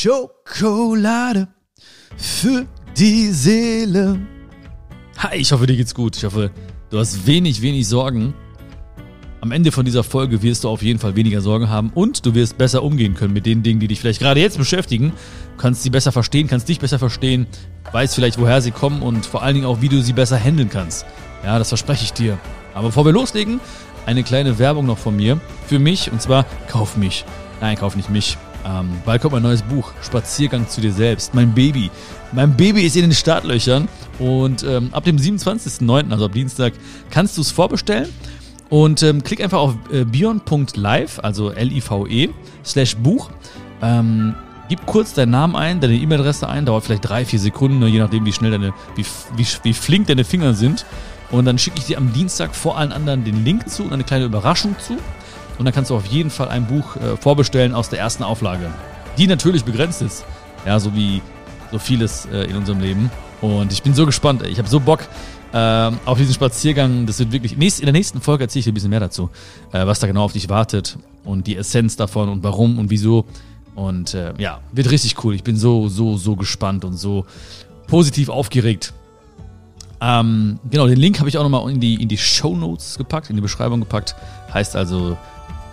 Schokolade für die Seele. Hi, ich hoffe, dir geht's gut. Ich hoffe, du hast wenig, wenig Sorgen. Am Ende von dieser Folge wirst du auf jeden Fall weniger Sorgen haben und du wirst besser umgehen können mit den Dingen, die dich vielleicht gerade jetzt beschäftigen. Du kannst sie besser verstehen, kannst dich besser verstehen, weißt vielleicht, woher sie kommen und vor allen Dingen auch, wie du sie besser handeln kannst. Ja, das verspreche ich dir. Aber bevor wir loslegen, eine kleine Werbung noch von mir. Für mich, und zwar, kauf mich. Nein, kauf nicht mich. Ähm, bald kommt mein neues Buch, Spaziergang zu dir selbst. Mein Baby. Mein Baby ist in den Startlöchern. Und ähm, ab dem 27.09., also ab Dienstag, kannst du es vorbestellen. Und ähm, klick einfach auf äh, bion.live, also L-I-V-E, slash Buch. Ähm, gib kurz deinen Namen ein, deine E-Mail-Adresse ein, dauert vielleicht drei, vier Sekunden, je nachdem, wie schnell deine, wie, wie, wie flink deine Finger sind. Und dann schicke ich dir am Dienstag vor allen anderen den Link zu und eine kleine Überraschung zu. Und dann kannst du auf jeden Fall ein Buch äh, vorbestellen aus der ersten Auflage. Die natürlich begrenzt ist. Ja, so wie so vieles äh, in unserem Leben. Und ich bin so gespannt. Ich habe so Bock äh, auf diesen Spaziergang. Das wird wirklich. Nächst, in der nächsten Folge erzähle ich dir ein bisschen mehr dazu, äh, was da genau auf dich wartet und die Essenz davon und warum und wieso. Und äh, ja, wird richtig cool. Ich bin so, so, so gespannt und so positiv aufgeregt. Ähm, genau, den Link habe ich auch nochmal in die, in die Show Notes gepackt, in die Beschreibung gepackt. Heißt also,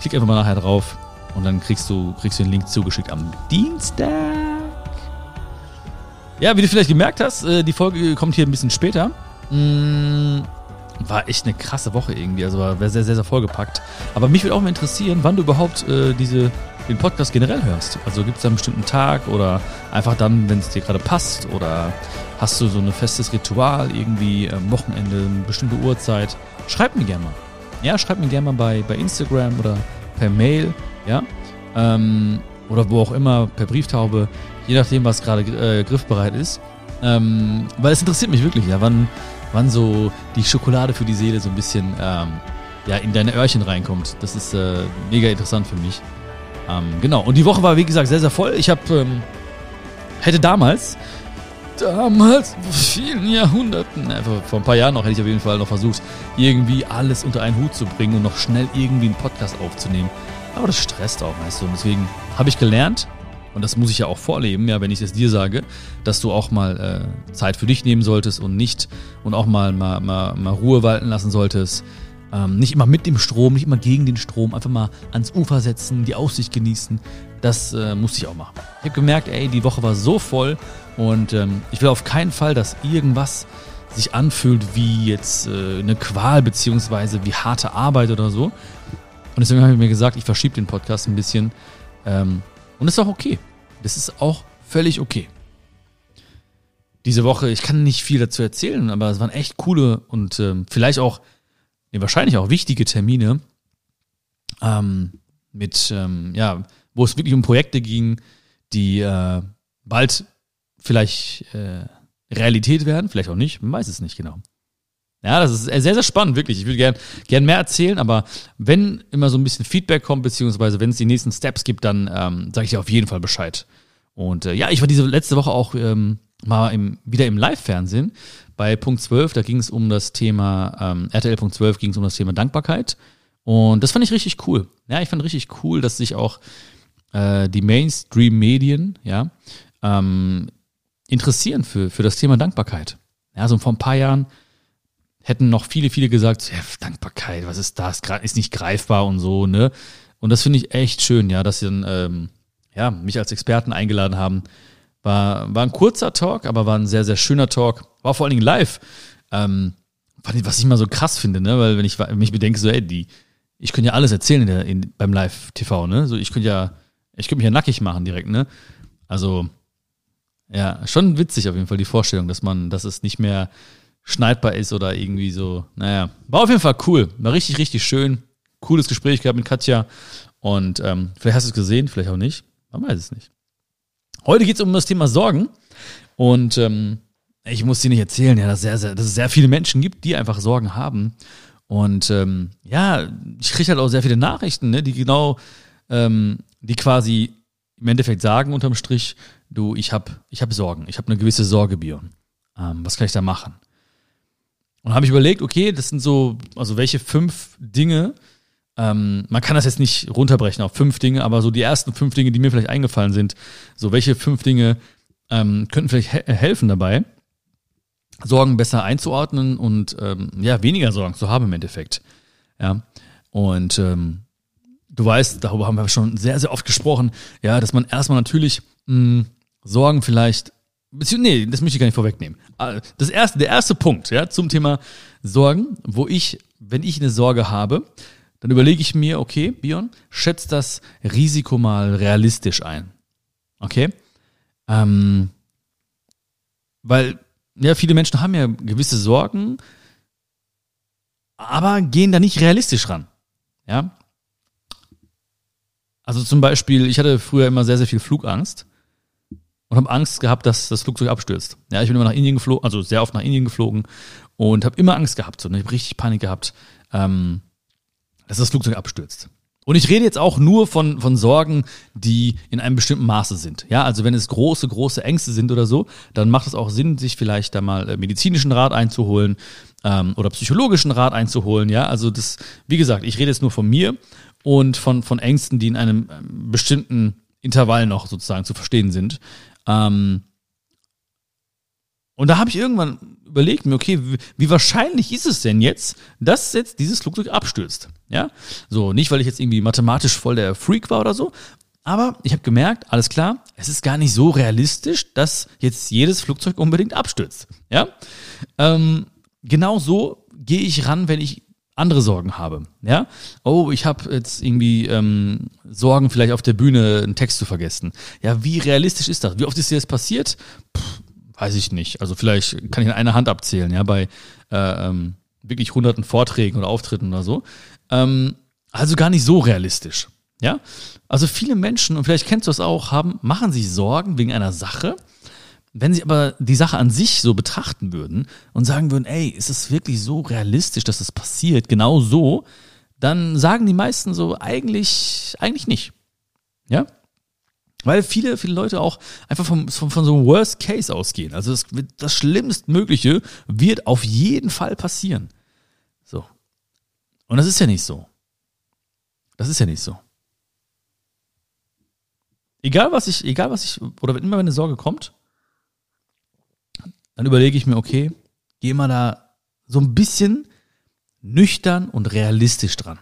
klick einfach mal nachher drauf und dann kriegst du, kriegst du den Link zugeschickt am Dienstag. Ja, wie du vielleicht gemerkt hast, äh, die Folge kommt hier ein bisschen später. Mm, war echt eine krasse Woche irgendwie, also war sehr, sehr, sehr vollgepackt. Aber mich würde auch mal interessieren, wann du überhaupt äh, diese, den Podcast generell hörst. Also gibt es da einen bestimmten Tag oder einfach dann, wenn es dir gerade passt oder hast du so ein festes Ritual irgendwie am Wochenende, eine bestimmte Uhrzeit? Schreib mir gerne mal. Ja, schreib mir gerne mal bei, bei Instagram oder per Mail, ja. Ähm, oder wo auch immer, per Brieftaube, je nachdem, was gerade äh, griffbereit ist. Ähm, weil es interessiert mich wirklich, ja, wann, wann so die Schokolade für die Seele so ein bisschen ähm, ja, in deine Öhrchen reinkommt. Das ist äh, mega interessant für mich. Ähm, genau, und die Woche war, wie gesagt, sehr, sehr voll. Ich habe, ähm, hätte damals, damals, vor vielen Jahrhunderten, äh, vor, ein paar Jahren noch, hätte ich auf jeden Fall noch versucht, irgendwie alles unter einen Hut zu bringen und noch schnell irgendwie einen Podcast aufzunehmen. Aber das stresst auch, weißt du. Und deswegen habe ich gelernt, und das muss ich ja auch vorleben, ja, wenn ich es dir sage, dass du auch mal äh, Zeit für dich nehmen solltest und nicht und auch mal, mal, mal, mal Ruhe walten lassen solltest. Ähm, nicht immer mit dem Strom, nicht immer gegen den Strom, einfach mal ans Ufer setzen, die Aussicht genießen. Das äh, musste ich auch machen. Ich habe gemerkt, ey, die Woche war so voll und ähm, ich will auf keinen Fall, dass irgendwas sich anfühlt wie jetzt äh, eine Qual beziehungsweise wie harte Arbeit oder so. Und deswegen habe ich mir gesagt, ich verschiebe den Podcast ein bisschen. Ähm, und ist auch okay. Das ist auch völlig okay. Diese Woche, ich kann nicht viel dazu erzählen, aber es waren echt coole und ähm, vielleicht auch, nee, wahrscheinlich auch wichtige Termine ähm, mit, ähm, ja, wo es wirklich um Projekte ging, die äh, bald vielleicht äh, Realität werden, vielleicht auch nicht, man weiß es nicht genau. Ja, das ist sehr, sehr spannend, wirklich. Ich würde gern, gern mehr erzählen, aber wenn immer so ein bisschen Feedback kommt, beziehungsweise wenn es die nächsten Steps gibt, dann ähm, sage ich dir auf jeden Fall Bescheid. Und äh, ja, ich war diese letzte Woche auch ähm, mal im, wieder im Live-Fernsehen bei Punkt 12. Da ging es um das Thema, ähm, RTL Punkt 12 ging es um das Thema Dankbarkeit. Und das fand ich richtig cool. Ja, ich fand richtig cool, dass sich auch äh, die Mainstream-Medien, ja, ähm, interessieren für, für das Thema Dankbarkeit. Ja, so vor ein paar Jahren hätten noch viele, viele gesagt, ja, Dankbarkeit, was ist das? Ist nicht greifbar und so, ne? Und das finde ich echt schön, ja, dass sie dann, ähm, ja, mich als Experten eingeladen haben. War, war ein kurzer Talk, aber war ein sehr, sehr schöner Talk. War vor allen Dingen live. Ähm, was ich mal so krass finde, ne? Weil wenn ich mich bedenke, so, ey, die, ich könnte ja alles erzählen in der, in, beim Live-TV, ne? So, ich könnte ja, ich könnte mich ja nackig machen direkt, ne? Also, ja, schon witzig auf jeden Fall die Vorstellung, dass man, dass es nicht mehr schneidbar ist oder irgendwie so. Naja, war auf jeden Fall cool. War richtig, richtig schön. Cooles Gespräch gehabt mit Katja. Und ähm, vielleicht hast du es gesehen, vielleicht auch nicht. Man weiß es nicht. Heute geht es um das Thema Sorgen. Und ähm, ich muss dir nicht erzählen, ja, dass, sehr, sehr, dass es sehr viele Menschen gibt, die einfach Sorgen haben. Und ähm, ja, ich kriege halt auch sehr viele Nachrichten, ne, die genau, ähm, die quasi im Endeffekt sagen unterm Strich, du, ich habe ich hab Sorgen, ich habe eine gewisse Sorge, Bion. Ähm, was kann ich da machen? Und habe ich überlegt, okay, das sind so, also welche fünf Dinge ähm, man kann das jetzt nicht runterbrechen auf fünf Dinge, aber so die ersten fünf Dinge, die mir vielleicht eingefallen sind, so welche fünf Dinge ähm, könnten vielleicht he helfen dabei, Sorgen besser einzuordnen und ähm, ja, weniger Sorgen zu haben im Endeffekt. Ja. Und ähm, du weißt, darüber haben wir schon sehr, sehr oft gesprochen, ja, dass man erstmal natürlich mh, Sorgen vielleicht Nee, das möchte ich gar nicht vorwegnehmen. Äh, das erste, der erste Punkt, ja, zum Thema Sorgen, wo ich, wenn ich eine Sorge habe, dann überlege ich mir, okay, Bion, schätzt das Risiko mal realistisch ein. Okay? Ähm, weil, ja, viele Menschen haben ja gewisse Sorgen, aber gehen da nicht realistisch ran. Ja? Also zum Beispiel, ich hatte früher immer sehr, sehr viel Flugangst und habe Angst gehabt, dass das Flugzeug abstürzt. Ja, ich bin immer nach Indien geflogen, also sehr oft nach Indien geflogen und habe immer Angst gehabt. So, ne? ich habe richtig Panik gehabt, ähm, dass das Flugzeug abstürzt. Und ich rede jetzt auch nur von, von Sorgen, die in einem bestimmten Maße sind. Ja, also wenn es große, große Ängste sind oder so, dann macht es auch Sinn, sich vielleicht da mal äh, medizinischen Rat einzuholen ähm, oder psychologischen Rat einzuholen. Ja, also das, wie gesagt, ich rede jetzt nur von mir und von, von Ängsten, die in einem ähm, bestimmten Intervall noch sozusagen zu verstehen sind. Ähm, und da habe ich irgendwann überlegt mir, okay, wie, wahrscheinlich ist es denn jetzt, dass jetzt dieses Flugzeug abstürzt? Ja, so nicht, weil ich jetzt irgendwie mathematisch voll der Freak war oder so, aber ich habe gemerkt, alles klar, es ist gar nicht so realistisch, dass jetzt jedes Flugzeug unbedingt abstürzt. Ja, ähm, genau so gehe ich ran, wenn ich andere Sorgen habe. Ja, oh, ich habe jetzt irgendwie ähm, Sorgen, vielleicht auf der Bühne einen Text zu vergessen. Ja, wie realistisch ist das? Wie oft ist dir das passiert? Puh, weiß ich nicht. Also vielleicht kann ich in einer Hand abzählen, ja, bei äh, ähm, wirklich hunderten Vorträgen oder Auftritten oder so. Ähm, also gar nicht so realistisch. Ja, also viele Menschen, und vielleicht kennst du das auch, haben, machen sich Sorgen wegen einer Sache, wenn sie aber die Sache an sich so betrachten würden und sagen würden, ey, ist es wirklich so realistisch, dass das passiert, genau so, dann sagen die meisten so, eigentlich, eigentlich nicht. Ja? Weil viele, viele Leute auch einfach vom, vom, von so einem Worst Case ausgehen. Also das, das Schlimmstmögliche wird auf jeden Fall passieren. So. Und das ist ja nicht so. Das ist ja nicht so. Egal was ich, egal was ich, oder wenn immer eine Sorge kommt, dann überlege ich mir, okay, geh mal da so ein bisschen nüchtern und realistisch dran.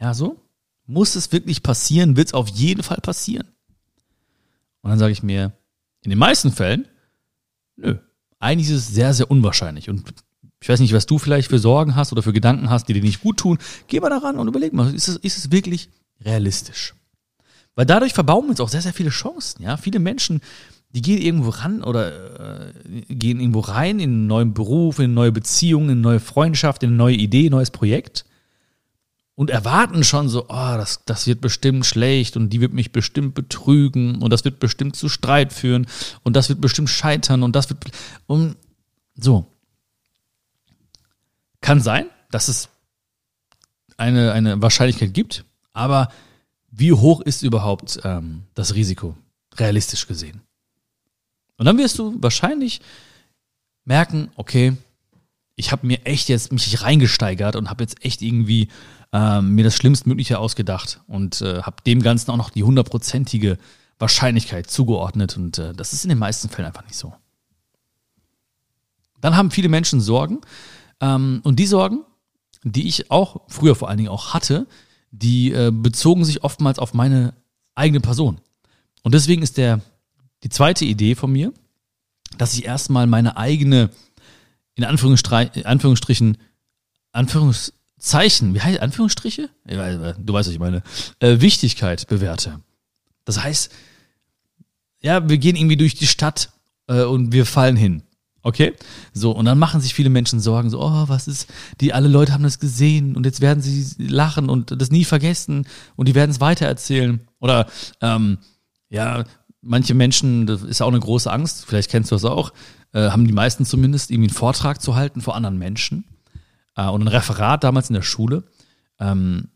Ja, so? Muss es wirklich passieren? Wird es auf jeden Fall passieren? Und dann sage ich mir, in den meisten Fällen, nö, eigentlich ist es sehr, sehr unwahrscheinlich. Und ich weiß nicht, was du vielleicht für Sorgen hast oder für Gedanken hast, die dir nicht gut tun. Geh mal daran und überleg mal, ist es, ist es wirklich realistisch? Weil dadurch verbauen wir uns auch sehr, sehr viele Chancen. Ja, viele Menschen die gehen irgendwo ran oder äh, gehen irgendwo rein in einen neuen Beruf, in eine neue Beziehung, in eine neue Freundschaft, in eine neue Idee, ein neues Projekt und erwarten schon so, oh, das, das wird bestimmt schlecht und die wird mich bestimmt betrügen und das wird bestimmt zu Streit führen und das wird bestimmt scheitern und das wird und so. Kann sein, dass es eine, eine Wahrscheinlichkeit gibt, aber wie hoch ist überhaupt ähm, das Risiko, realistisch gesehen? Und dann wirst du wahrscheinlich merken, okay, ich habe mir echt jetzt mich reingesteigert und habe jetzt echt irgendwie ähm, mir das Schlimmstmögliche ausgedacht und äh, habe dem Ganzen auch noch die hundertprozentige Wahrscheinlichkeit zugeordnet und äh, das ist in den meisten Fällen einfach nicht so. Dann haben viele Menschen Sorgen ähm, und die Sorgen, die ich auch früher vor allen Dingen auch hatte, die äh, bezogen sich oftmals auf meine eigene Person. Und deswegen ist der die zweite Idee von mir, dass ich erstmal meine eigene, in Anführungsstrichen, Anführungszeichen, wie heißt Anführungsstriche? Du weißt, was ich meine, äh, Wichtigkeit bewerte. Das heißt, ja, wir gehen irgendwie durch die Stadt äh, und wir fallen hin. Okay? So, und dann machen sich viele Menschen Sorgen, so, oh, was ist, die alle Leute haben das gesehen und jetzt werden sie lachen und das nie vergessen und die werden es weitererzählen. Oder ähm, ja, manche Menschen, das ist auch eine große Angst, vielleicht kennst du das auch, äh, haben die meisten zumindest, irgendwie einen Vortrag zu halten vor anderen Menschen äh, und ein Referat damals in der Schule. Ähm,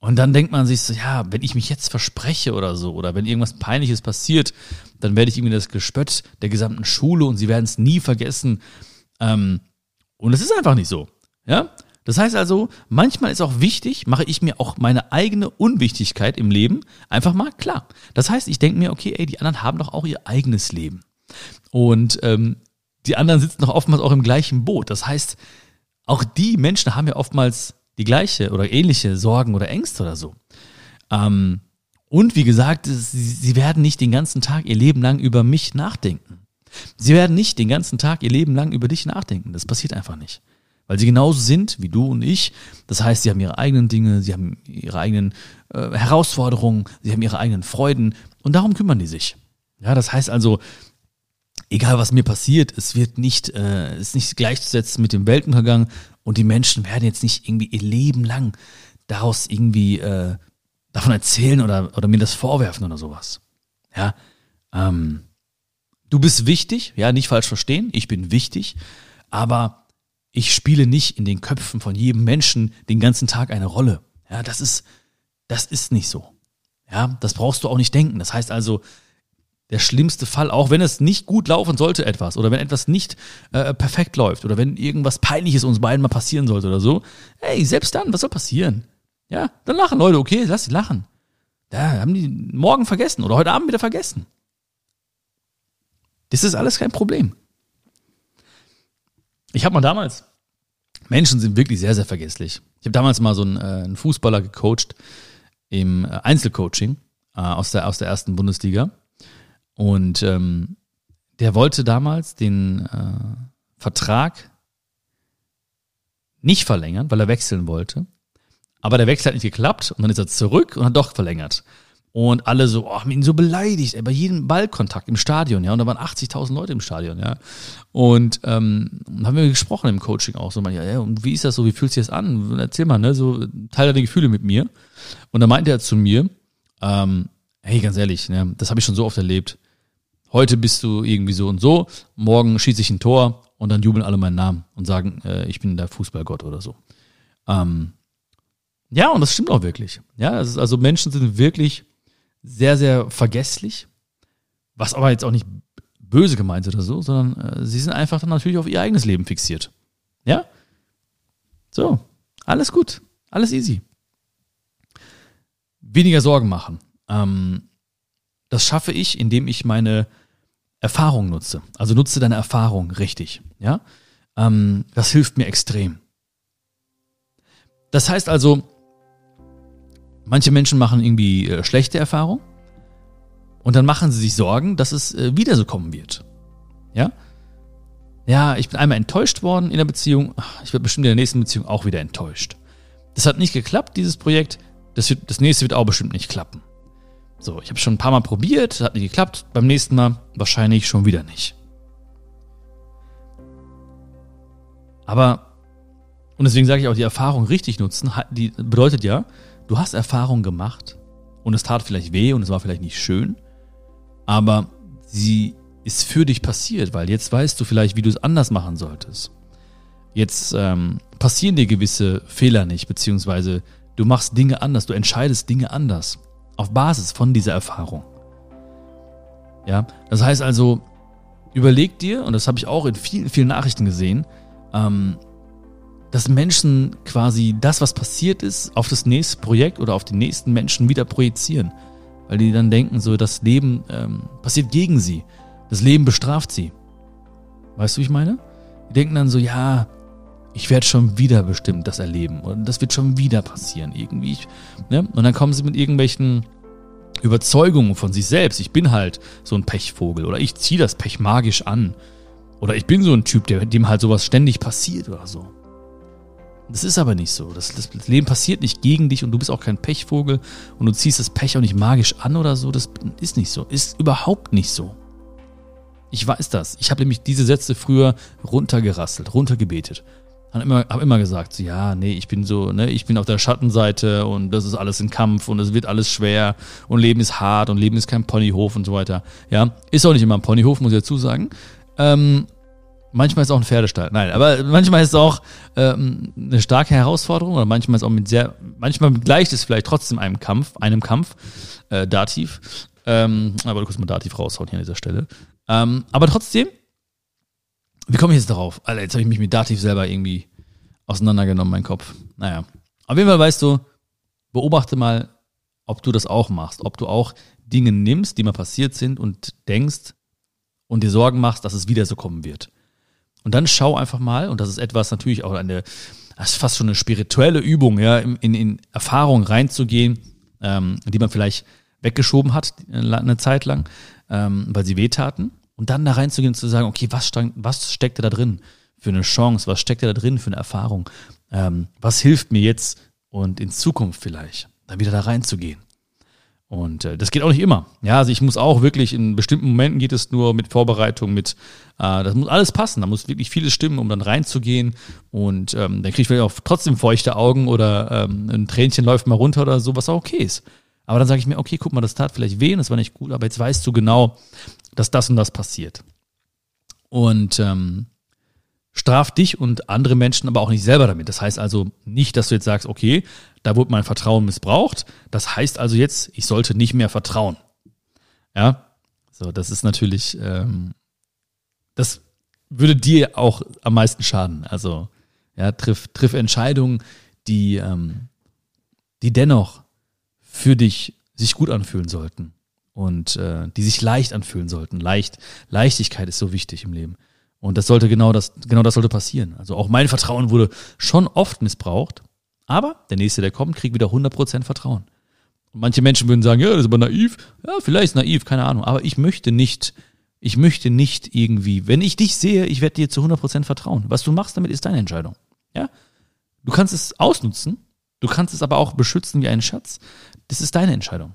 und dann denkt man sich so, ja, wenn ich mich jetzt verspreche oder so, oder wenn irgendwas Peinliches passiert, dann werde ich irgendwie das Gespött der gesamten Schule und sie werden es nie vergessen. Ähm, und es ist einfach nicht so. Ja? Das heißt also, manchmal ist auch wichtig, mache ich mir auch meine eigene Unwichtigkeit im Leben einfach mal klar. Das heißt, ich denke mir, okay, ey, die anderen haben doch auch ihr eigenes Leben. Und ähm, die anderen sitzen doch oftmals auch im gleichen Boot. Das heißt, auch die Menschen haben ja oftmals die gleiche oder ähnliche Sorgen oder Ängste oder so. Ähm, und wie gesagt, sie, werden nicht den ganzen Tag ihr Leben lang über mich nachdenken. Sie werden nicht den ganzen Tag ihr Leben lang über dich nachdenken. Das passiert einfach nicht weil sie genauso sind wie du und ich. Das heißt, sie haben ihre eigenen Dinge, sie haben ihre eigenen äh, Herausforderungen, sie haben ihre eigenen Freuden und darum kümmern die sich. Ja, das heißt also, egal was mir passiert, es wird nicht, äh, ist nicht gleichzusetzen mit dem Weltuntergang und die Menschen werden jetzt nicht irgendwie ihr Leben lang daraus irgendwie äh, davon erzählen oder, oder mir das vorwerfen oder sowas. Ja, ähm, du bist wichtig, ja, nicht falsch verstehen, ich bin wichtig, aber ich spiele nicht in den Köpfen von jedem Menschen den ganzen Tag eine Rolle. Ja, das ist, das ist nicht so. Ja, das brauchst du auch nicht denken. Das heißt also, der schlimmste Fall, auch wenn es nicht gut laufen sollte, etwas, oder wenn etwas nicht äh, perfekt läuft, oder wenn irgendwas Peinliches uns beiden mal passieren sollte oder so, hey, selbst dann, was soll passieren? Ja, dann lachen Leute, okay, lass sie lachen. Da haben die morgen vergessen oder heute Abend wieder vergessen. Das ist alles kein Problem. Ich habe mal damals, Menschen sind wirklich sehr, sehr vergesslich. Ich habe damals mal so einen, äh, einen Fußballer gecoacht im äh, Einzelcoaching äh, aus, der, aus der ersten Bundesliga. Und ähm, der wollte damals den äh, Vertrag nicht verlängern, weil er wechseln wollte. Aber der Wechsel hat nicht geklappt und dann ist er zurück und hat doch verlängert. Und alle so, oh, haben ihn so beleidigt, ey, bei jedem Ballkontakt im Stadion, ja. Und da waren 80.000 Leute im Stadion, ja. Und ähm, haben wir gesprochen im Coaching auch so, man, ja, ja, und wie ist das so, wie fühlt sich das an? Erzähl mal, ne, so, teile deine Gefühle mit mir. Und dann meinte er zu mir, ähm, hey, ganz ehrlich, ne, das habe ich schon so oft erlebt. Heute bist du irgendwie so und so, morgen schieße ich ein Tor und dann jubeln alle meinen Namen und sagen, äh, ich bin der Fußballgott oder so. Ähm, ja, und das stimmt auch wirklich. Ja, also Menschen sind wirklich sehr, sehr vergesslich, was aber jetzt auch nicht böse gemeint ist oder so, sondern äh, sie sind einfach dann natürlich auf ihr eigenes Leben fixiert. Ja? So, alles gut, alles easy. Weniger Sorgen machen. Ähm, das schaffe ich, indem ich meine Erfahrung nutze. Also nutze deine Erfahrung richtig. Ja? Ähm, das hilft mir extrem. Das heißt also, Manche Menschen machen irgendwie äh, schlechte Erfahrungen und dann machen sie sich Sorgen, dass es äh, wieder so kommen wird. Ja? Ja, ich bin einmal enttäuscht worden in der Beziehung. Ich werde bestimmt in der nächsten Beziehung auch wieder enttäuscht. Das hat nicht geklappt, dieses Projekt. Das, wird, das nächste wird auch bestimmt nicht klappen. So, ich habe schon ein paar Mal probiert, hat nicht geklappt. Beim nächsten Mal wahrscheinlich schon wieder nicht. Aber, und deswegen sage ich auch, die Erfahrung richtig nutzen, die bedeutet ja, du hast Erfahrung gemacht und es tat vielleicht weh und es war vielleicht nicht schön, aber sie ist für dich passiert, weil jetzt weißt du vielleicht, wie du es anders machen solltest. Jetzt ähm, passieren dir gewisse Fehler nicht, beziehungsweise du machst Dinge anders, du entscheidest Dinge anders auf Basis von dieser Erfahrung. Ja, das heißt also, überleg dir, und das habe ich auch in vielen, vielen Nachrichten gesehen, ähm, dass Menschen quasi das, was passiert ist, auf das nächste Projekt oder auf den nächsten Menschen wieder projizieren. Weil die dann denken, so das Leben ähm, passiert gegen sie. Das Leben bestraft sie. Weißt du, wie ich meine? Die denken dann so, ja, ich werde schon wieder bestimmt das erleben. Und das wird schon wieder passieren. Irgendwie. Ne? Und dann kommen sie mit irgendwelchen Überzeugungen von sich selbst. Ich bin halt so ein Pechvogel oder ich ziehe das Pech magisch an. Oder ich bin so ein Typ, der, dem halt sowas ständig passiert oder so. Das ist aber nicht so. Das, das, Leben passiert nicht gegen dich und du bist auch kein Pechvogel und du ziehst das Pech auch nicht magisch an oder so. Das ist nicht so. Ist überhaupt nicht so. Ich weiß das. Ich habe nämlich diese Sätze früher runtergerasselt, runtergebetet. Habe immer, hab immer gesagt, so, ja, nee, ich bin so, ne, ich bin auf der Schattenseite und das ist alles ein Kampf und es wird alles schwer und Leben ist hart und Leben ist kein Ponyhof und so weiter. Ja, ist auch nicht immer ein Ponyhof, muss ich dazu sagen. Ähm, Manchmal ist es auch ein Pferdestall. Nein, aber manchmal ist es auch ähm, eine starke Herausforderung oder manchmal ist es auch mit sehr, manchmal gleicht es vielleicht trotzdem einem Kampf, einem Kampf, äh, Dativ. Ähm, aber du kannst mal Dativ raushauen hier an dieser Stelle. Ähm, aber trotzdem, wie komme ich jetzt darauf? Alter, jetzt habe ich mich mit Dativ selber irgendwie auseinandergenommen, mein Kopf. Naja. Auf jeden Fall weißt du, beobachte mal, ob du das auch machst, ob du auch Dinge nimmst, die mal passiert sind und denkst und dir Sorgen machst, dass es wieder so kommen wird. Und dann schau einfach mal, und das ist etwas natürlich auch eine, das ist fast schon eine spirituelle Übung, ja, in, in, in Erfahrung reinzugehen, ähm, die man vielleicht weggeschoben hat eine Zeit lang, ähm, weil sie wehtaten. Und dann da reinzugehen und zu sagen, okay, was, was steckt da drin für eine Chance? Was steckt da drin für eine Erfahrung? Ähm, was hilft mir jetzt und in Zukunft vielleicht, da wieder da reinzugehen? Und äh, das geht auch nicht immer. Ja, also ich muss auch wirklich, in bestimmten Momenten geht es nur mit Vorbereitung, mit, äh, das muss alles passen. Da muss wirklich vieles stimmen, um dann reinzugehen. Und ähm, dann kriege ich vielleicht auch trotzdem feuchte Augen oder ähm, ein Tränchen läuft mal runter oder so, was auch okay ist. Aber dann sage ich mir, okay, guck mal, das tat vielleicht weh, das war nicht gut, aber jetzt weißt du genau, dass das und das passiert. Und ähm, straf dich und andere Menschen aber auch nicht selber damit. Das heißt also nicht, dass du jetzt sagst, okay, da wurde mein Vertrauen missbraucht. Das heißt also jetzt, ich sollte nicht mehr vertrauen. Ja, so, das ist natürlich, ähm, das würde dir auch am meisten schaden. Also, ja, triff, triff Entscheidungen, die, ähm, die dennoch für dich sich gut anfühlen sollten und äh, die sich leicht anfühlen sollten. Leicht, Leichtigkeit ist so wichtig im Leben. Und das sollte genau das, genau das sollte passieren. Also auch mein Vertrauen wurde schon oft missbraucht, aber der nächste, der kommt, kriegt wieder 100% Vertrauen. Und manche Menschen würden sagen, ja, das ist aber naiv. Ja, vielleicht naiv, keine Ahnung. Aber ich möchte nicht, ich möchte nicht irgendwie, wenn ich dich sehe, ich werde dir zu 100% vertrauen. Was du machst damit, ist deine Entscheidung. Ja? Du kannst es ausnutzen, du kannst es aber auch beschützen wie einen Schatz. Das ist deine Entscheidung.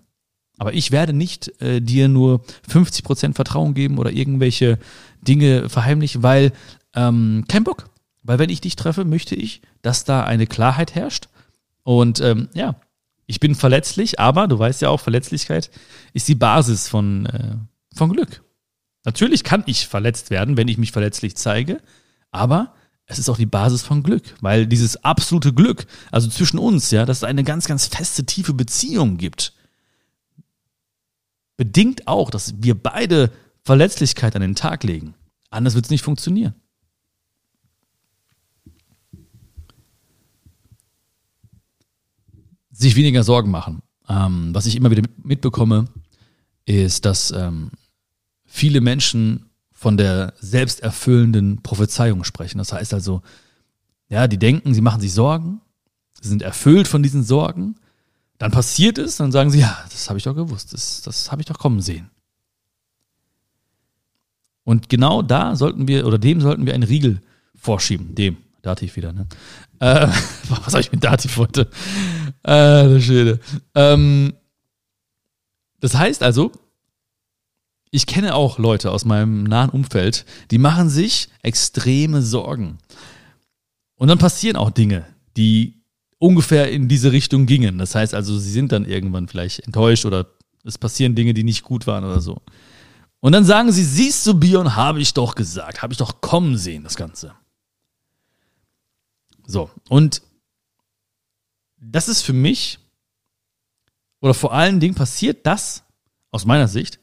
Aber ich werde nicht äh, dir nur 50% Vertrauen geben oder irgendwelche Dinge verheimlichen, weil ähm, kein Bock. Weil wenn ich dich treffe, möchte ich, dass da eine Klarheit herrscht. Und ähm, ja, ich bin verletzlich, aber du weißt ja auch, Verletzlichkeit ist die Basis von, äh, von Glück. Natürlich kann ich verletzt werden, wenn ich mich verletzlich zeige, aber es ist auch die Basis von Glück, weil dieses absolute Glück, also zwischen uns, ja, dass es eine ganz, ganz feste, tiefe Beziehung gibt, bedingt auch, dass wir beide Verletzlichkeit an den Tag legen. Anders wird es nicht funktionieren. Sich weniger Sorgen machen. Ähm, was ich immer wieder mitbekomme, ist, dass ähm, viele Menschen von der selbsterfüllenden Prophezeiung sprechen. Das heißt also, ja, die denken, sie machen sich Sorgen, sie sind erfüllt von diesen Sorgen dann passiert es, dann sagen sie, ja, das habe ich doch gewusst, das, das habe ich doch kommen sehen. Und genau da sollten wir, oder dem sollten wir einen Riegel vorschieben. Dem, Dativ wieder, ne? Äh, was habe ich mit Dativ heute? Äh, Schöne. Ähm, das heißt also, ich kenne auch Leute aus meinem nahen Umfeld, die machen sich extreme Sorgen. Und dann passieren auch Dinge, die ungefähr in diese Richtung gingen. Das heißt also, sie sind dann irgendwann vielleicht enttäuscht oder es passieren Dinge, die nicht gut waren oder so. Und dann sagen sie, siehst du, Bion, habe ich doch gesagt, habe ich doch kommen sehen, das Ganze. So, und das ist für mich, oder vor allen Dingen passiert das, aus meiner Sicht,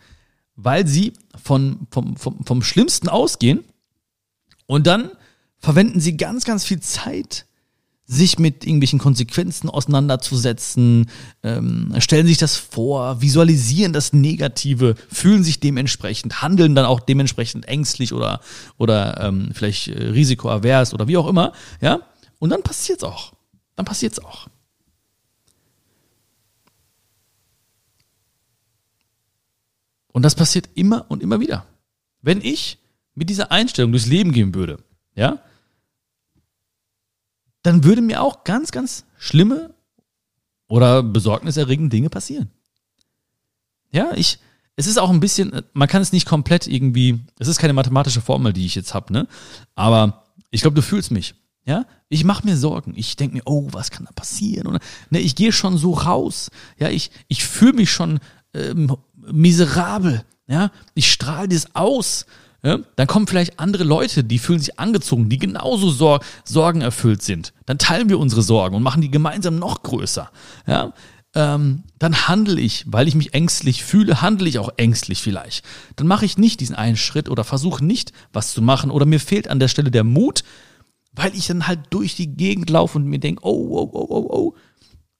weil sie von, vom, vom, vom Schlimmsten ausgehen und dann verwenden sie ganz, ganz viel Zeit sich mit irgendwelchen Konsequenzen auseinanderzusetzen, ähm, stellen sich das vor, visualisieren das Negative, fühlen sich dementsprechend, handeln dann auch dementsprechend ängstlich oder, oder ähm, vielleicht äh, risikoavers oder wie auch immer, ja, und dann passiert's auch. Dann passiert's auch. Und das passiert immer und immer wieder. Wenn ich mit dieser Einstellung durchs Leben gehen würde, ja, dann würde mir auch ganz, ganz schlimme oder besorgniserregende Dinge passieren. Ja, ich, es ist auch ein bisschen, man kann es nicht komplett irgendwie, es ist keine mathematische Formel, die ich jetzt habe, ne? Aber ich glaube, du fühlst mich. Ja, ich mache mir Sorgen. Ich denke mir, oh, was kann da passieren? Und, ne, ich gehe schon so raus. Ja, ich, ich fühle mich schon ähm, miserabel. Ja, ich strahle das aus. Ja, dann kommen vielleicht andere Leute, die fühlen sich angezogen, die genauso sor sorgenerfüllt sind. Dann teilen wir unsere Sorgen und machen die gemeinsam noch größer. Ja, ähm, dann handle ich, weil ich mich ängstlich fühle, handle ich auch ängstlich vielleicht. Dann mache ich nicht diesen einen Schritt oder versuche nicht, was zu machen oder mir fehlt an der Stelle der Mut, weil ich dann halt durch die Gegend laufe und mir denke, oh, oh, oh, oh, oh.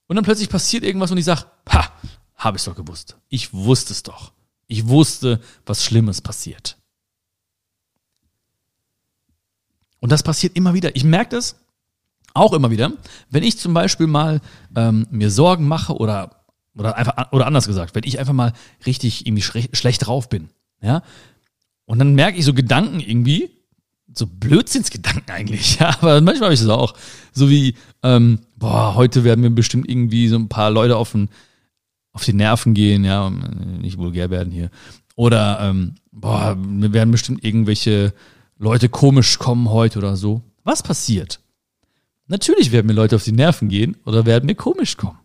Und dann plötzlich passiert irgendwas und ich sage, ha, habe ich doch gewusst. Ich wusste es doch. Ich wusste, was Schlimmes passiert. Und das passiert immer wieder. Ich merke das auch immer wieder, wenn ich zum Beispiel mal ähm, mir Sorgen mache oder oder einfach oder anders gesagt, wenn ich einfach mal richtig irgendwie schlecht drauf bin, ja, und dann merke ich so Gedanken irgendwie, so Blödsinnsgedanken eigentlich, ja, aber manchmal habe ich das auch. So wie, ähm, boah, heute werden mir bestimmt irgendwie so ein paar Leute auf, den, auf die Nerven gehen, ja, nicht vulgär werden hier. Oder, ähm, boah, mir werden bestimmt irgendwelche Leute komisch kommen heute oder so. Was passiert? Natürlich werden mir Leute auf die Nerven gehen oder werden mir komisch kommen.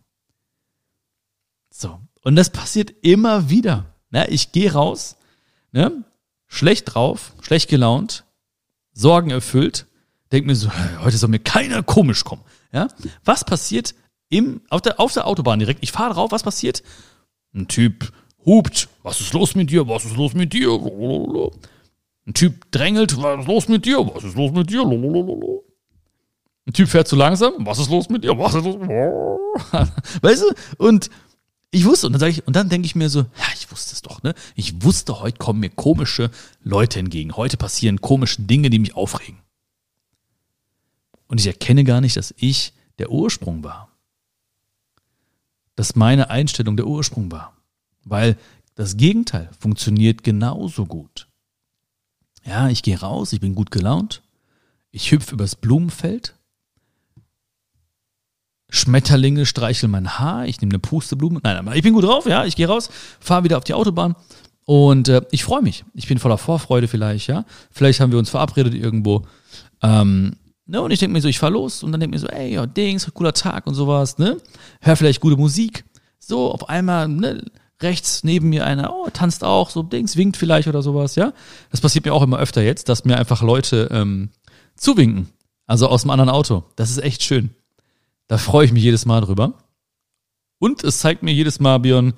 So. Und das passiert immer wieder. Ja, ich gehe raus, ne, schlecht drauf, schlecht gelaunt, Sorgen erfüllt, denke mir so, heute soll mir keiner komisch kommen. Ja? Was passiert im, auf, der, auf der Autobahn direkt? Ich fahre drauf, was passiert? Ein Typ hupt, was ist los mit dir? Was ist los mit dir? Ein Typ drängelt, was ist los mit dir? Was ist los mit dir? Ein Typ fährt zu langsam, was ist los mit dir? Was ist los? Weißt du? Und ich wusste, und dann sage ich, und dann denke ich mir so, ja, ich wusste es doch, ne? Ich wusste, heute kommen mir komische Leute entgegen. Heute passieren komische Dinge, die mich aufregen. Und ich erkenne gar nicht, dass ich der Ursprung war. Dass meine Einstellung der Ursprung war. Weil das Gegenteil funktioniert genauso gut. Ja, ich gehe raus, ich bin gut gelaunt, ich hüpfe übers Blumenfeld, Schmetterlinge streicheln mein Haar, ich nehme eine Pusteblume. Nein, aber ich bin gut drauf, ja, ich gehe raus, fahre wieder auf die Autobahn und äh, ich freue mich. Ich bin voller Vorfreude vielleicht, ja. Vielleicht haben wir uns verabredet irgendwo. Ähm, ne, und ich denke mir so, ich fahre los und dann denke mir so, ey, ja, Dings, cooler Tag und sowas, ne? Hör vielleicht gute Musik. So, auf einmal, ne, rechts neben mir einer, oh, tanzt auch, so Dings, winkt vielleicht oder sowas, ja. Das passiert mir auch immer öfter jetzt, dass mir einfach Leute ähm, zuwinken. Also aus dem anderen Auto. Das ist echt schön. Da freue ich mich jedes Mal drüber. Und es zeigt mir jedes Mal, Björn,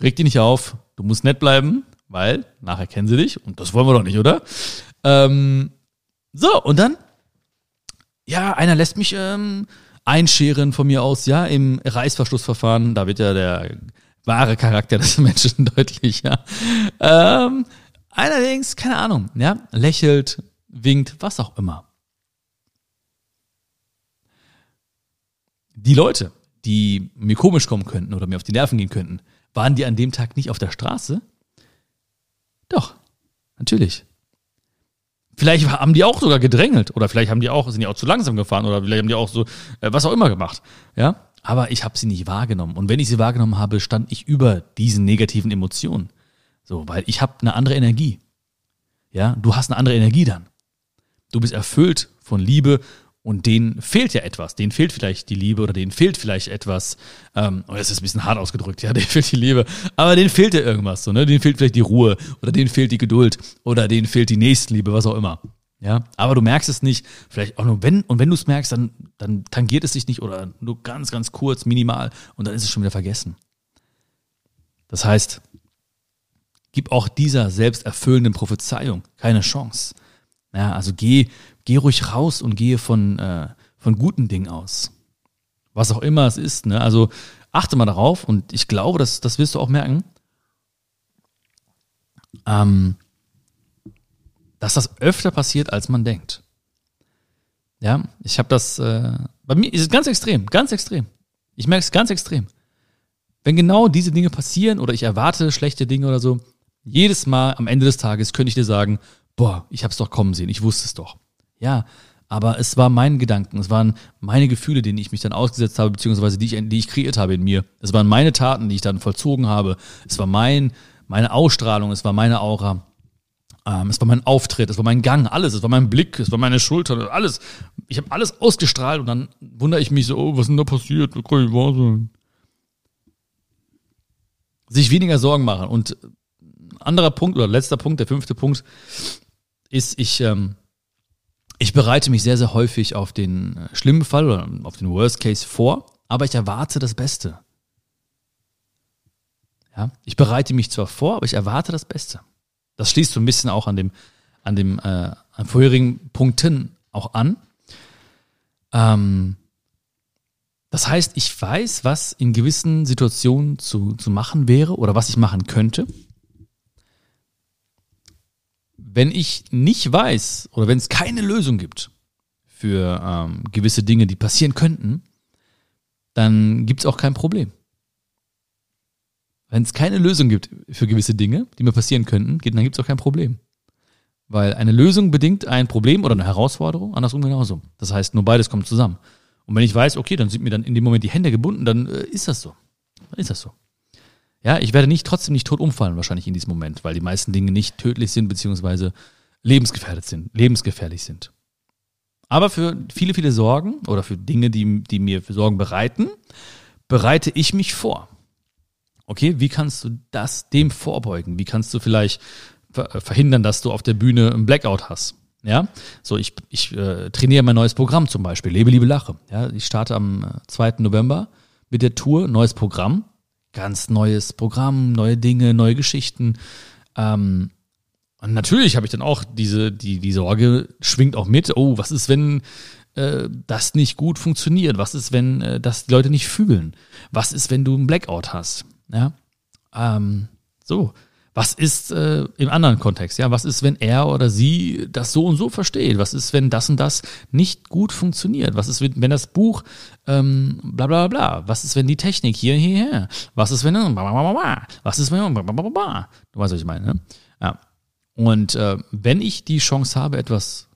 reg dich nicht auf, du musst nett bleiben, weil nachher kennen sie dich und das wollen wir doch nicht, oder? Ähm, so, und dann, ja, einer lässt mich ähm, einscheren von mir aus, ja, im Reißverschlussverfahren, da wird ja der wahre Charakter des Menschen deutlich, ja. Ähm, allerdings, keine Ahnung, ja, lächelt, winkt, was auch immer. die Leute, die mir komisch kommen könnten oder mir auf die Nerven gehen könnten, waren die an dem Tag nicht auf der Straße? Doch, natürlich. Vielleicht haben die auch sogar gedrängelt oder vielleicht haben die auch, sind die auch zu langsam gefahren oder vielleicht haben die auch so äh, was auch immer gemacht. Ja, aber ich habe sie nicht wahrgenommen. Und wenn ich sie wahrgenommen habe, stand ich über diesen negativen Emotionen. So, weil ich habe eine andere Energie. Ja, du hast eine andere Energie dann. Du bist erfüllt von Liebe und denen fehlt ja etwas. Denen fehlt vielleicht die Liebe oder denen fehlt vielleicht etwas. Ähm, oh, das ist ein bisschen hart ausgedrückt, ja, denen fehlt die Liebe. Aber denen fehlt ja irgendwas, so, ne? Denen fehlt vielleicht die Ruhe oder denen fehlt die Geduld oder denen fehlt die Nächstenliebe, was auch immer. Ja, aber du merkst es nicht, vielleicht auch nur wenn, und wenn du es merkst, dann, dann tangiert es dich nicht oder nur ganz, ganz kurz, minimal und dann ist es schon wieder vergessen. Das heißt, gib auch dieser selbsterfüllenden Prophezeiung keine Chance. Ja, also geh geh ruhig raus und gehe von, äh, von guten Dingen aus. Was auch immer es ist. Ne? Also achte mal darauf und ich glaube, das, das wirst du auch merken, ähm, dass das öfter passiert, als man denkt. Ja, ich habe das, äh, bei mir ist es ganz extrem, ganz extrem. Ich merke es ganz extrem. Wenn genau diese Dinge passieren oder ich erwarte schlechte Dinge oder so, jedes Mal am Ende des Tages könnte ich dir sagen, boah, ich habe es doch kommen sehen, ich wusste es doch. Ja, aber es war mein Gedanken, es waren meine Gefühle, denen ich mich dann ausgesetzt habe, beziehungsweise die ich, die ich kreiert habe in mir. Es waren meine Taten, die ich dann vollzogen habe. Es war mein, meine Ausstrahlung, es war meine Aura. Ähm, es war mein Auftritt, es war mein Gang, alles. Es war mein Blick, es war meine Schultern, alles. Ich habe alles ausgestrahlt und dann wundere ich mich so, oh, was ist denn da passiert? Das kann ich wahr sein. Sich weniger Sorgen machen. Und anderer Punkt oder letzter Punkt, der fünfte Punkt, ist, ich ähm, ich bereite mich sehr, sehr häufig auf den schlimmen Fall oder auf den Worst Case vor, aber ich erwarte das Beste. Ja, ich bereite mich zwar vor, aber ich erwarte das Beste. Das schließt so ein bisschen auch an dem, an dem, äh, an vorherigen Punkten auch an. Ähm, das heißt, ich weiß, was in gewissen Situationen zu, zu machen wäre oder was ich machen könnte. Wenn ich nicht weiß oder wenn es keine Lösung gibt für ähm, gewisse Dinge, die passieren könnten, dann gibt es auch kein Problem. Wenn es keine Lösung gibt für gewisse Dinge, die mir passieren könnten, dann gibt es auch kein Problem. Weil eine Lösung bedingt ein Problem oder eine Herausforderung, andersrum genauso. Das heißt, nur beides kommt zusammen. Und wenn ich weiß, okay, dann sind mir dann in dem Moment die Hände gebunden, dann äh, ist das so. Dann ist das so. Ja, ich werde nicht trotzdem nicht tot umfallen wahrscheinlich in diesem Moment, weil die meisten Dinge nicht tödlich sind beziehungsweise lebensgefährdet sind, lebensgefährlich sind. Aber für viele, viele Sorgen oder für Dinge, die, die mir für Sorgen bereiten, bereite ich mich vor. Okay, wie kannst du das dem vorbeugen? Wie kannst du vielleicht verhindern, dass du auf der Bühne einen Blackout hast? Ja, so ich, ich äh, trainiere mein neues Programm zum Beispiel, Lebe, Liebe, Lache. Ja, ich starte am 2. Äh, November mit der Tour, neues Programm, ganz neues Programm, neue Dinge, neue Geschichten. Ähm, und natürlich habe ich dann auch diese, die, die Sorge schwingt auch mit, oh, was ist, wenn äh, das nicht gut funktioniert? Was ist, wenn äh, das die Leute nicht fühlen? Was ist, wenn du einen Blackout hast? Ja, ähm, so. Was ist äh, im anderen Kontext? Ja, was ist, wenn er oder sie das so und so versteht? Was ist, wenn das und das nicht gut funktioniert? Was ist, wenn das Buch ähm, bla bla bla? Was ist, wenn die Technik hier, hierher? Was ist, wenn was ist, wenn du weißt, was ich meine? Ne? Ja. Und äh, wenn ich die Chance habe, etwas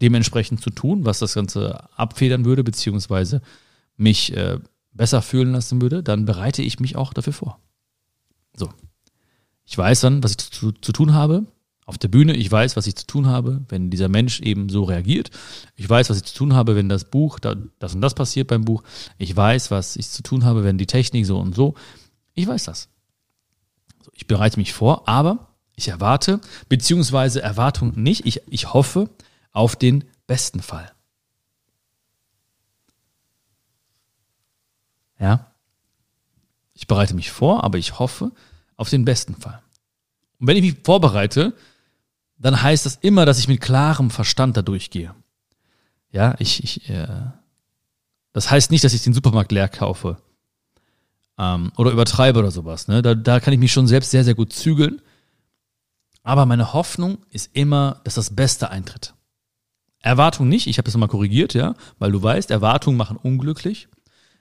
dementsprechend zu tun, was das Ganze abfedern würde, beziehungsweise mich äh, besser fühlen lassen würde, dann bereite ich mich auch dafür vor. So. Ich weiß dann, was ich zu, zu tun habe. Auf der Bühne, ich weiß, was ich zu tun habe, wenn dieser Mensch eben so reagiert. Ich weiß, was ich zu tun habe, wenn das Buch, das und das passiert beim Buch. Ich weiß, was ich zu tun habe, wenn die Technik so und so. Ich weiß das. Ich bereite mich vor, aber ich erwarte, beziehungsweise Erwartung nicht, ich, ich hoffe auf den besten Fall. Ja. Ich bereite mich vor, aber ich hoffe auf den besten Fall. Und wenn ich mich vorbereite, dann heißt das immer, dass ich mit klarem Verstand da durchgehe. Ja, ich, ich, äh, das heißt nicht, dass ich den Supermarkt leer kaufe ähm, oder übertreibe oder sowas. Ne? Da, da kann ich mich schon selbst sehr, sehr gut zügeln. Aber meine Hoffnung ist immer, dass das Beste eintritt. Erwartung nicht, ich habe das nochmal korrigiert, ja, weil du weißt, Erwartungen machen unglücklich.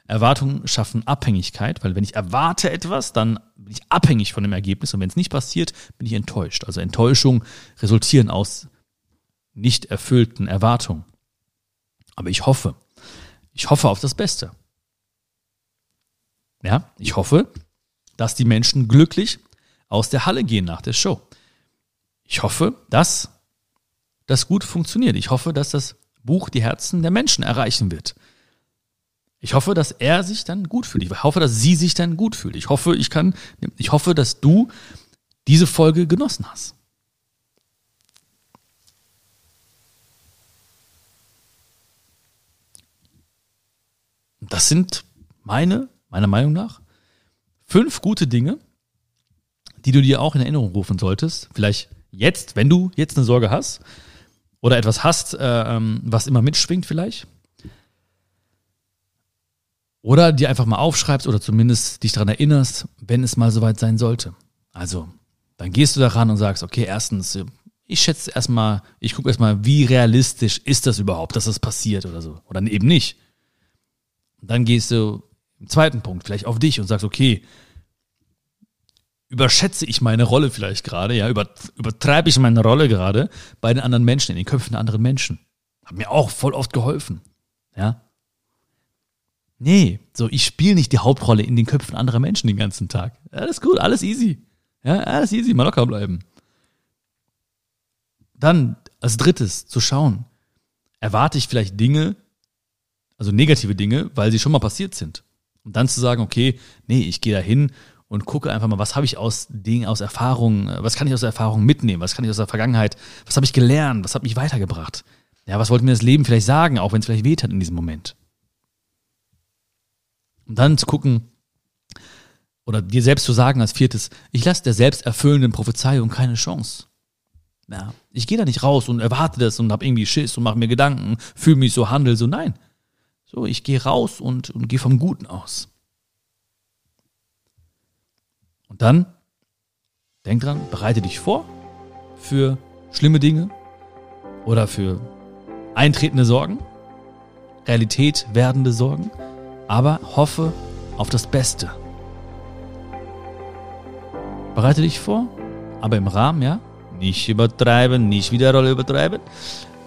Erwartungen schaffen Abhängigkeit, weil wenn ich erwarte etwas, dann bin ich abhängig von dem Ergebnis und wenn es nicht passiert, bin ich enttäuscht. Also Enttäuschungen resultieren aus nicht erfüllten Erwartungen. Aber ich hoffe, ich hoffe auf das Beste. Ja, ich hoffe, dass die Menschen glücklich aus der Halle gehen nach der Show. Ich hoffe, dass das gut funktioniert. Ich hoffe, dass das Buch die Herzen der Menschen erreichen wird. Ich hoffe, dass er sich dann gut fühlt. Ich hoffe, dass sie sich dann gut fühlt. Ich hoffe, ich kann, ich hoffe, dass du diese Folge genossen hast. Das sind meine, meiner Meinung nach, fünf gute Dinge, die du dir auch in Erinnerung rufen solltest. Vielleicht jetzt, wenn du jetzt eine Sorge hast oder etwas hast, äh, ähm, was immer mitschwingt vielleicht. Oder dir einfach mal aufschreibst oder zumindest dich daran erinnerst, wenn es mal soweit sein sollte. Also, dann gehst du daran und sagst, okay, erstens, ich schätze erstmal, ich gucke erstmal, wie realistisch ist das überhaupt, dass das passiert oder so. Oder eben nicht. Dann gehst du im zweiten Punkt vielleicht auf dich und sagst, okay, überschätze ich meine Rolle vielleicht gerade, ja, über, übertreibe ich meine Rolle gerade bei den anderen Menschen, in den Köpfen der anderen Menschen. Hat mir auch voll oft geholfen, ja. Nee, so ich spiele nicht die Hauptrolle in den Köpfen anderer Menschen den ganzen Tag. Alles gut, alles easy. Ja, alles easy, mal locker bleiben. Dann als drittes zu schauen, erwarte ich vielleicht Dinge, also negative Dinge, weil sie schon mal passiert sind. Und dann zu sagen, okay, nee, ich gehe da hin und gucke einfach mal, was habe ich aus Dingen, aus Erfahrungen, was kann ich aus der Erfahrung mitnehmen, was kann ich aus der Vergangenheit, was habe ich gelernt, was hat mich weitergebracht. Ja, was wollte mir das Leben vielleicht sagen, auch wenn es vielleicht weht hat in diesem Moment. Und dann zu gucken, oder dir selbst zu sagen als viertes, ich lasse der selbsterfüllenden Prophezeiung keine Chance. Ja, ich gehe da nicht raus und erwarte das und habe irgendwie Schiss und mache mir Gedanken, fühle mich so, handel so. Nein. So, ich gehe raus und, und gehe vom Guten aus. Und dann, denk dran, bereite dich vor für schlimme Dinge oder für eintretende Sorgen, Realität werdende Sorgen, aber hoffe auf das Beste. Bereite dich vor, aber im Rahmen, ja, nicht übertreiben, nicht wieder Rolle übertreiben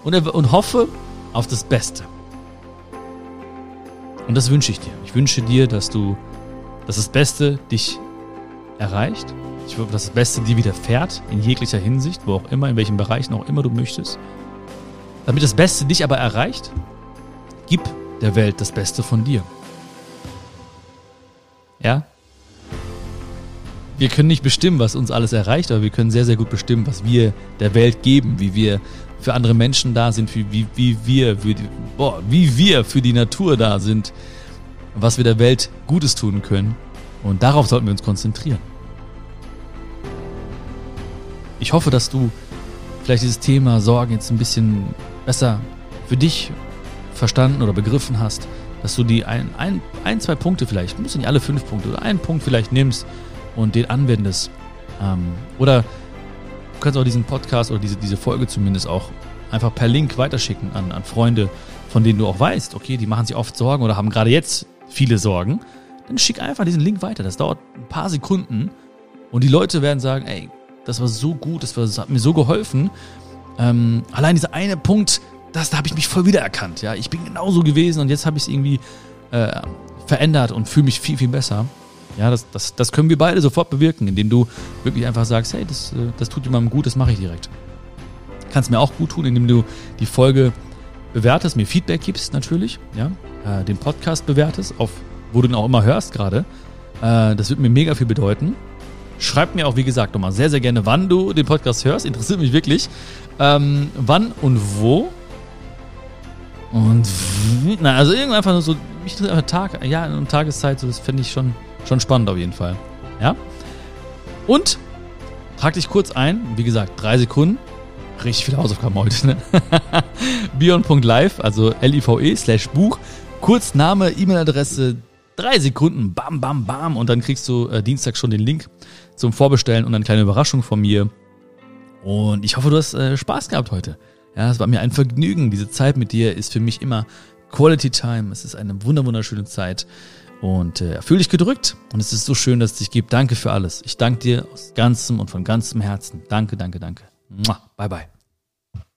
und, und hoffe auf das Beste. Und das wünsche ich dir. Ich wünsche dir, dass du, dass das Beste dich erreicht. Ich hoffe, dass das Beste dir widerfährt, in jeglicher Hinsicht, wo auch immer, in welchen Bereichen auch immer du möchtest. Damit das Beste dich aber erreicht, gib der Welt das Beste von dir. Ja? Wir können nicht bestimmen, was uns alles erreicht, aber wir können sehr, sehr gut bestimmen, was wir der Welt geben, wie wir für andere Menschen da sind, wie, wie, wie, wir, für boah, wie wir für die Natur da sind, was wir der Welt Gutes tun können. Und darauf sollten wir uns konzentrieren. Ich hoffe, dass du vielleicht dieses Thema Sorgen jetzt ein bisschen besser für dich verstanden oder begriffen hast, dass du die ein, ein, ein zwei Punkte vielleicht, musst nicht alle fünf Punkte oder einen Punkt vielleicht nimmst und den anwendest. Ähm, oder Du kannst auch diesen Podcast oder diese, diese Folge zumindest auch einfach per Link weiterschicken an, an Freunde, von denen du auch weißt, okay, die machen sich oft Sorgen oder haben gerade jetzt viele Sorgen. Dann schick einfach diesen Link weiter. Das dauert ein paar Sekunden und die Leute werden sagen, ey, das war so gut, das, war, das hat mir so geholfen. Ähm, allein dieser eine Punkt, das, da habe ich mich voll wiedererkannt. Ja, ich bin genauso gewesen und jetzt habe ich es irgendwie äh, verändert und fühle mich viel, viel besser. Ja, das, das, das können wir beide sofort bewirken, indem du wirklich einfach sagst, hey, das, äh, das tut jemandem gut, das mache ich direkt. Kannst mir auch gut tun, indem du die Folge bewertest, mir Feedback gibst natürlich, ja, äh, den Podcast bewertest, auf wo du ihn auch immer hörst gerade. Äh, das wird mir mega viel bedeuten. Schreib mir auch, wie gesagt, nochmal sehr, sehr gerne, wann du den Podcast hörst. Interessiert mich wirklich. Ähm, wann und wo. Und na, also irgendwann einfach nur so, mich Tag, ja, und Tageszeit, so, das finde ich schon Schon spannend auf jeden Fall. Ja? Und trag dich kurz ein. Wie gesagt, drei Sekunden. Richtig viele Hausaufgaben heute, ne? Bion.live, also L-I-V-E slash Buch. Kurz Name, E-Mail-Adresse, drei Sekunden, bam, bam, bam. Und dann kriegst du äh, Dienstag schon den Link zum Vorbestellen und eine kleine Überraschung von mir. Und ich hoffe, du hast äh, Spaß gehabt heute. Ja, es war mir ein Vergnügen. Diese Zeit mit dir ist für mich immer Quality Time. Es ist eine wunderschöne Zeit. Und äh, fühl dich gedrückt. Und es ist so schön, dass es dich gibt. Danke für alles. Ich danke dir aus ganzem und von ganzem Herzen. Danke, danke, danke. Bye, bye.